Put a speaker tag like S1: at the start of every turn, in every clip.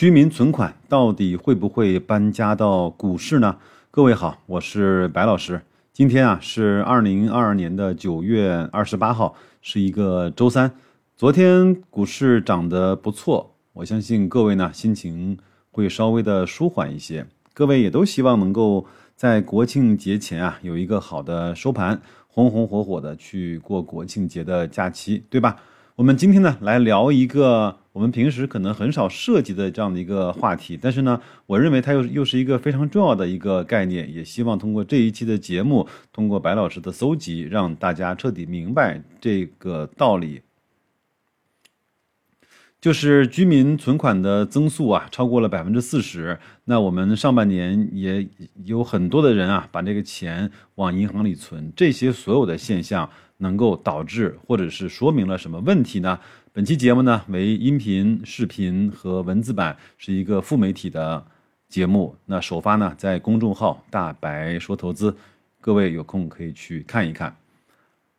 S1: 居民存款到底会不会搬家到股市呢？各位好，我是白老师。今天啊是二零二二年的九月二十八号，是一个周三。昨天股市涨得不错，我相信各位呢心情会稍微的舒缓一些。各位也都希望能够在国庆节前啊有一个好的收盘，红红火火的去过国庆节的假期，对吧？我们今天呢来聊一个我们平时可能很少涉及的这样的一个话题，但是呢，我认为它又又是一个非常重要的一个概念，也希望通过这一期的节目，通过白老师的搜集，让大家彻底明白这个道理。就是居民存款的增速啊，超过了百分之四十。那我们上半年也有很多的人啊，把这个钱往银行里存。这些所有的现象能够导致或者是说明了什么问题呢？本期节目呢为音频、视频和文字版，是一个副媒体的节目。那首发呢在公众号“大白说投资”，各位有空可以去看一看。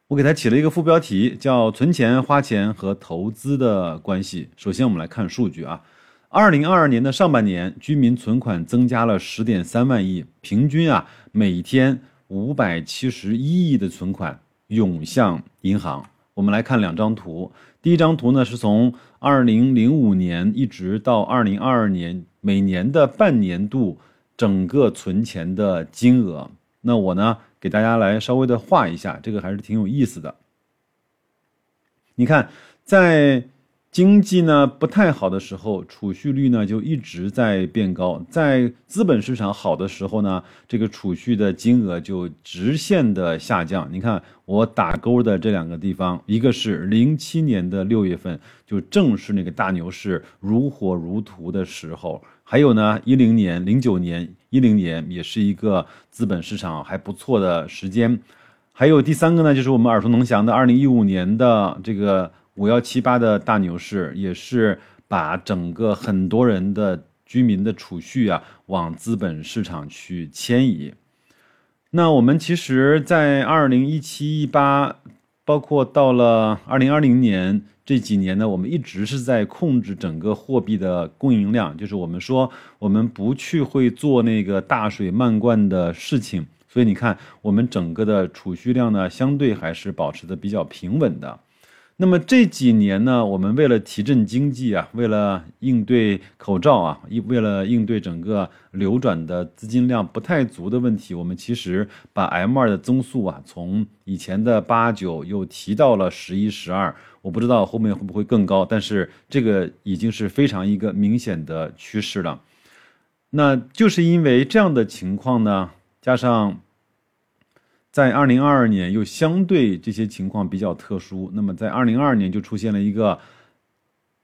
S1: 我给它起了一个副标题，叫“存钱、花钱和投资的关系”。首先，我们来看数据啊。二零二二年的上半年，居民存款增加了十点三万亿，平均啊每天五百七十一亿的存款涌向银行。我们来看两张图，第一张图呢是从二零零五年一直到二零二二年每年的半年度整个存钱的金额。那我呢？给大家来稍微的画一下，这个还是挺有意思的。你看，在经济呢不太好的时候，储蓄率呢就一直在变高；在资本市场好的时候呢，这个储蓄的金额就直线的下降。你看我打勾的这两个地方，一个是零七年的六月份，就正是那个大牛市如火如荼的时候。还有呢，一零年、零九年、一零年也是一个资本市场还不错的时间。还有第三个呢，就是我们耳熟能详的二零一五年的这个五幺七八的大牛市，也是把整个很多人的居民的储蓄啊往资本市场去迁移。那我们其实，在二零一七一八，包括到了二零二零年。这几年呢，我们一直是在控制整个货币的供应量，就是我们说我们不去会做那个大水漫灌的事情，所以你看我们整个的储蓄量呢，相对还是保持的比较平稳的。那么这几年呢，我们为了提振经济啊，为了应对口罩啊，为了应对整个流转的资金量不太足的问题，我们其实把 M 二的增速啊，从以前的八九又提到了十一、十二。我不知道后面会不会更高，但是这个已经是非常一个明显的趋势了。那就是因为这样的情况呢，加上。在二零二二年又相对这些情况比较特殊，那么在二零二二年就出现了一个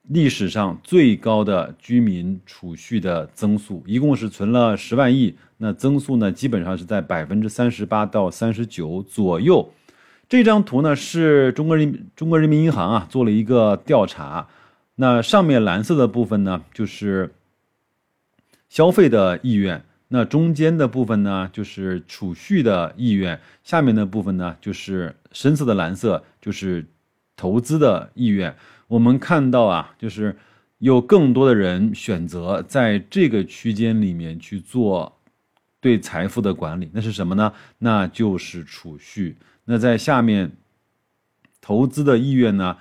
S1: 历史上最高的居民储蓄的增速，一共是存了十万亿，那增速呢基本上是在百分之三十八到三十九左右。这张图呢是中国人中国人民银行啊做了一个调查，那上面蓝色的部分呢就是消费的意愿。那中间的部分呢，就是储蓄的意愿；下面的部分呢，就是深色的蓝色，就是投资的意愿。我们看到啊，就是有更多的人选择在这个区间里面去做对财富的管理。那是什么呢？那就是储蓄。那在下面，投资的意愿呢？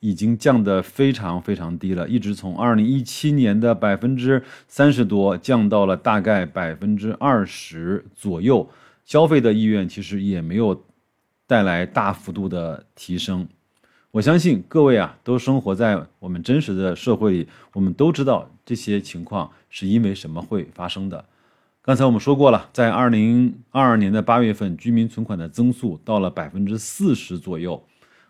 S1: 已经降得非常非常低了，一直从二零一七年的百分之三十多降到了大概百分之二十左右，消费的意愿其实也没有带来大幅度的提升。我相信各位啊，都生活在我们真实的社会里，我们都知道这些情况是因为什么会发生的。刚才我们说过了，在二零二二年的八月份，居民存款的增速到了百分之四十左右。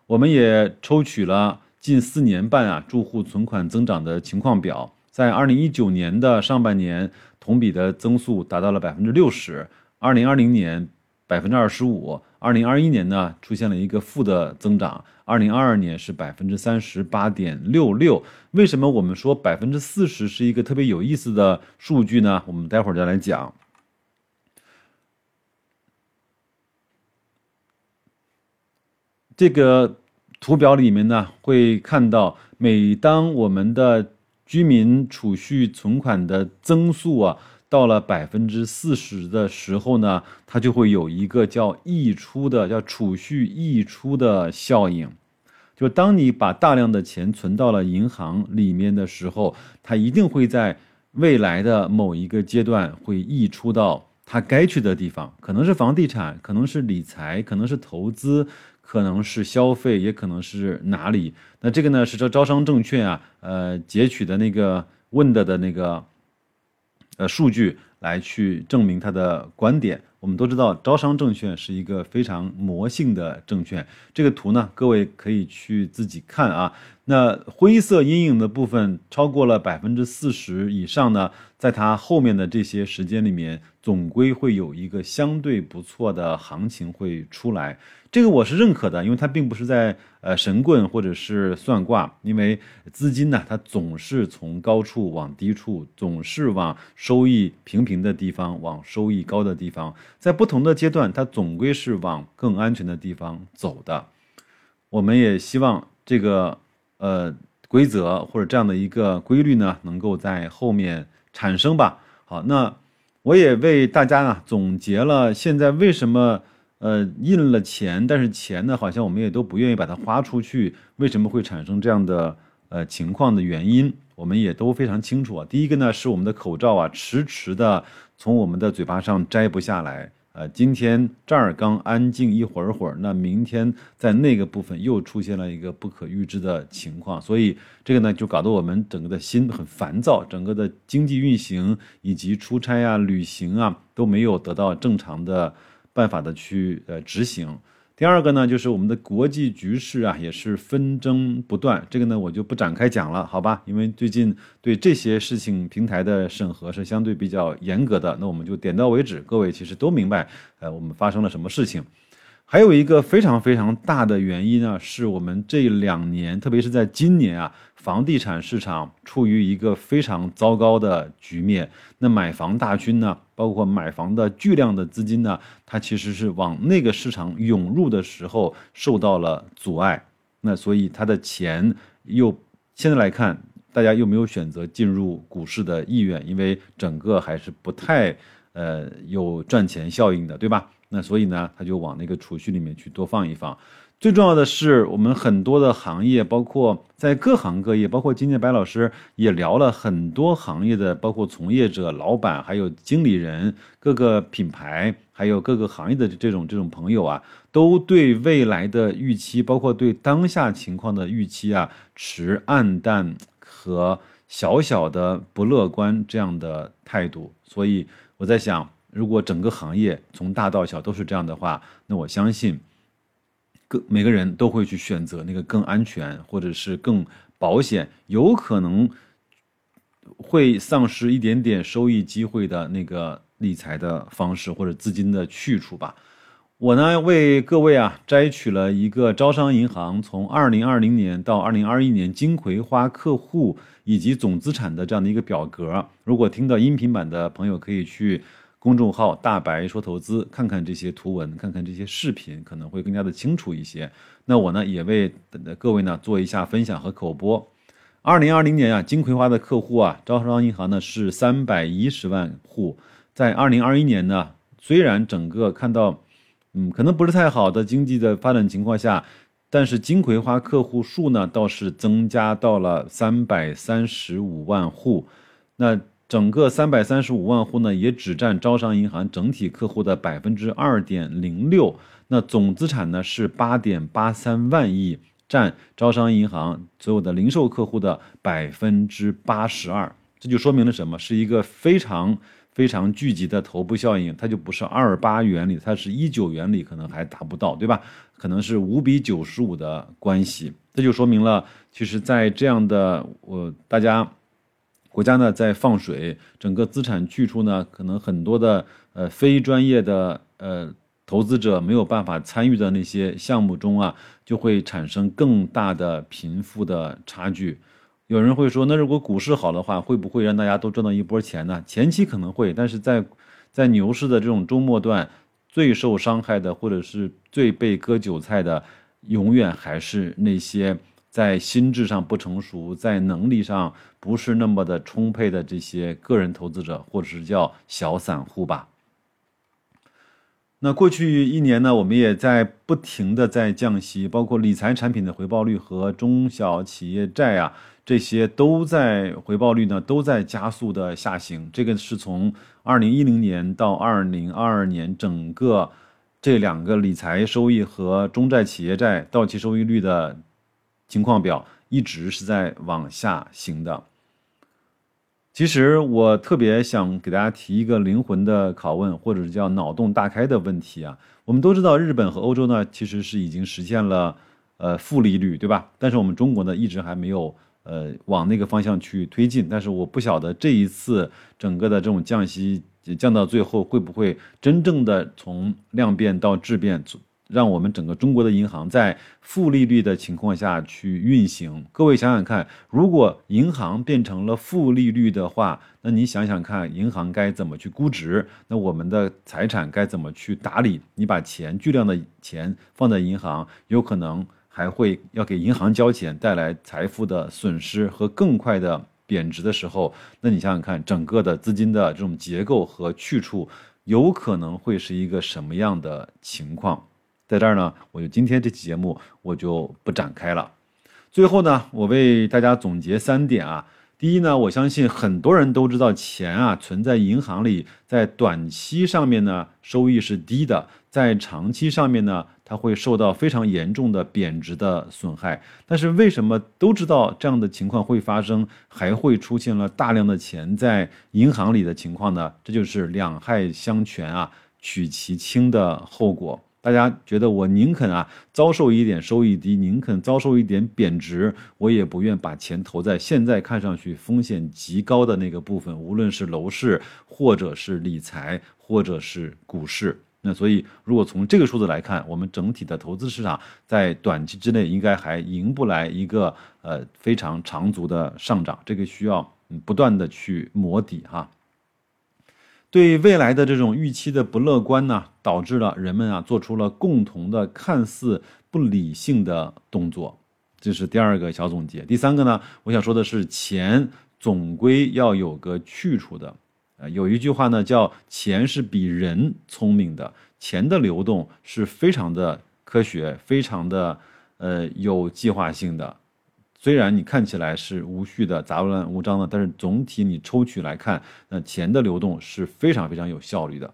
S1: 我们也抽取了近四年半啊住户存款增长的情况表，在二零一九年的上半年，同比的增速达到了百分之六十，二零二零年百分之二十五，二零二一年呢出现了一个负的增长，二零二二年是百分之三十八点六六。为什么我们说百分之四十是一个特别有意思的数据呢？我们待会儿再来讲。这个图表里面呢，会看到，每当我们的居民储蓄存款的增速啊，到了百分之四十的时候呢，它就会有一个叫溢出的，叫储蓄溢出的效应。就当你把大量的钱存到了银行里面的时候，它一定会在未来的某一个阶段会溢出到它该去的地方，可能是房地产，可能是理财，可能是投资，可能是消费，也可能是哪里。那这个呢是这招商证券啊，呃截取的那个问的的那个呃数据来去证明他的观点。我们都知道，招商证券是一个非常魔性的证券。这个图呢，各位可以去自己看啊。那灰色阴影的部分超过了百分之四十以上呢，在它后面的这些时间里面，总归会有一个相对不错的行情会出来。这个我是认可的，因为它并不是在呃神棍或者是算卦，因为资金呢，它总是从高处往低处，总是往收益平平的地方，往收益高的地方，在不同的阶段，它总归是往更安全的地方走的。我们也希望这个呃规则或者这样的一个规律呢，能够在后面产生吧。好，那我也为大家呢总结了现在为什么。呃，印了钱，但是钱呢，好像我们也都不愿意把它花出去。为什么会产生这样的呃情况的原因，我们也都非常清楚啊。第一个呢，是我们的口罩啊，迟迟的从我们的嘴巴上摘不下来。呃，今天这儿刚安静一会儿会儿，那明天在那个部分又出现了一个不可预知的情况，所以这个呢，就搞得我们整个的心很烦躁，整个的经济运行以及出差啊、旅行啊都没有得到正常的。办法的去呃执行。第二个呢，就是我们的国际局势啊，也是纷争不断。这个呢，我就不展开讲了，好吧？因为最近对这些事情平台的审核是相对比较严格的。那我们就点到为止。各位其实都明白，呃，我们发生了什么事情。还有一个非常非常大的原因呢，是我们这两年，特别是在今年啊，房地产市场处于一个非常糟糕的局面。那买房大军呢，包括买房的巨量的资金呢，它其实是往那个市场涌入的时候受到了阻碍。那所以它的钱又现在来看，大家又没有选择进入股市的意愿，因为整个还是不太呃有赚钱效应的，对吧？那所以呢，他就往那个储蓄里面去多放一放。最重要的是，我们很多的行业，包括在各行各业，包括今天白老师也聊了很多行业的，包括从业者、老板，还有经理人、各个品牌，还有各个行业的这种这种朋友啊，都对未来的预期，包括对当下情况的预期啊，持暗淡和小小的不乐观这样的态度。所以我在想。如果整个行业从大到小都是这样的话，那我相信，各每个人都会去选择那个更安全或者是更保险，有可能会丧失一点点收益机会的那个理财的方式或者资金的去处吧。我呢为各位啊摘取了一个招商银行从二零二零年到二零二一年金葵花客户以及总资产的这样的一个表格。如果听到音频版的朋友可以去。公众号“大白说投资”，看看这些图文，看看这些视频，可能会更加的清楚一些。那我呢，也为各位呢做一下分享和口播。二零二零年啊，金葵花的客户啊，招商银行呢是三百一十万户。在二零二一年呢，虽然整个看到，嗯，可能不是太好的经济的发展情况下，但是金葵花客户数呢倒是增加到了三百三十五万户。那整个三百三十五万户呢，也只占招商银行整体客户的百分之二点零六。那总资产呢是八点八三万亿，占招商银行所有的零售客户的百分之八十二。这就说明了什么？是一个非常非常聚集的头部效应。它就不是二八原理，它是一九原理，可能还达不到，对吧？可能是五比九十五的关系。这就说明了，其实，在这样的我大家。国家呢在放水，整个资产去处呢，可能很多的呃非专业的呃投资者没有办法参与的那些项目中啊，就会产生更大的贫富的差距。有人会说，那如果股市好的话，会不会让大家都赚到一波钱呢？前期可能会，但是在在牛市的这种周末段，最受伤害的或者是最被割韭菜的，永远还是那些在心智上不成熟，在能力上不是那么的充沛的这些个人投资者，或者是叫小散户吧。那过去一年呢，我们也在不停的在降息，包括理财产品的回报率和中小企业债啊，这些都在回报率呢都在加速的下行。这个是从二零一零年到二零二二年整个这两个理财收益和中债企业债到期收益率的情况表，一直是在往下行的。其实我特别想给大家提一个灵魂的拷问，或者是叫脑洞大开的问题啊。我们都知道，日本和欧洲呢，其实是已经实现了呃负利率，对吧？但是我们中国呢，一直还没有呃往那个方向去推进。但是我不晓得这一次整个的这种降息降到最后，会不会真正的从量变到质变。让我们整个中国的银行在负利率的情况下去运行。各位想想看，如果银行变成了负利率的话，那你想想看，银行该怎么去估值？那我们的财产该怎么去打理？你把钱巨量的钱放在银行，有可能还会要给银行交钱，带来财富的损失和更快的贬值的时候，那你想想看，整个的资金的这种结构和去处，有可能会是一个什么样的情况？在这儿呢，我就今天这期节目我就不展开了。最后呢，我为大家总结三点啊。第一呢，我相信很多人都知道，钱啊存在银行里，在短期上面呢收益是低的，在长期上面呢它会受到非常严重的贬值的损害。但是为什么都知道这样的情况会发生，还会出现了大量的钱在银行里的情况呢？这就是两害相权啊，取其轻的后果。大家觉得我宁肯啊遭受一点收益低，宁肯遭受一点贬值，我也不愿把钱投在现在看上去风险极高的那个部分，无论是楼市，或者是理财，或者是股市。那所以，如果从这个数字来看，我们整体的投资市场在短期之内应该还赢不来一个呃非常长足的上涨，这个需要不断的去磨底哈。对未来的这种预期的不乐观呢，导致了人们啊做出了共同的看似不理性的动作，这是第二个小总结。第三个呢，我想说的是，钱总归要有个去处的。呃，有一句话呢叫“钱是比人聪明的”，钱的流动是非常的科学，非常的呃有计划性的。虽然你看起来是无序的、杂乱无章的，但是总体你抽取来看，那钱的流动是非常非常有效率的。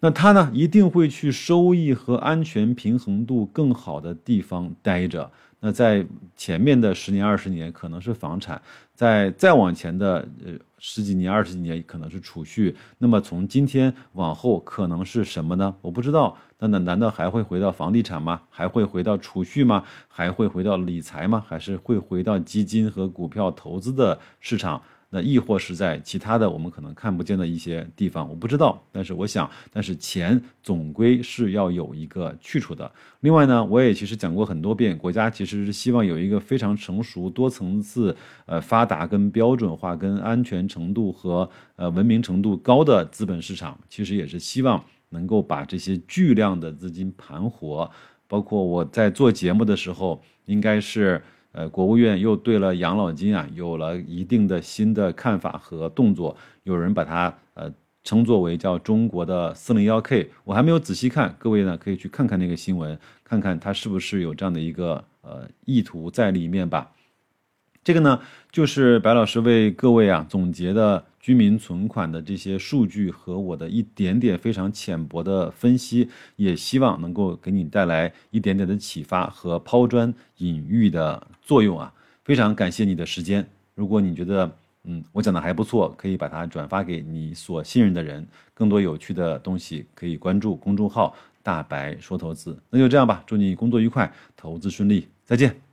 S1: 那它呢，一定会去收益和安全平衡度更好的地方待着。那在前面的十年、二十年可能是房产，在再往前的呃十几年、二十几年可能是储蓄。那么从今天往后可能是什么呢？我不知道。那那难道还会回到房地产吗？还会回到储蓄吗？还会回到理财吗？还是会回到基金和股票投资的市场？那亦或是在其他的我们可能看不见的一些地方，我不知道。但是我想，但是钱总归是要有一个去处的。另外呢，我也其实讲过很多遍，国家其实是希望有一个非常成熟、多层次、呃发达、跟标准化、跟安全程度和呃文明程度高的资本市场。其实也是希望能够把这些巨量的资金盘活。包括我在做节目的时候，应该是。呃，国务院又对了养老金啊有了一定的新的看法和动作，有人把它呃称作为叫中国的四零幺 K，我还没有仔细看，各位呢可以去看看那个新闻，看看它是不是有这样的一个呃意图在里面吧。这个呢，就是白老师为各位啊总结的居民存款的这些数据和我的一点点非常浅薄的分析，也希望能够给你带来一点点的启发和抛砖引玉的作用啊！非常感谢你的时间。如果你觉得嗯我讲的还不错，可以把它转发给你所信任的人。更多有趣的东西可以关注公众号“大白说投资”。那就这样吧，祝你工作愉快，投资顺利，再见。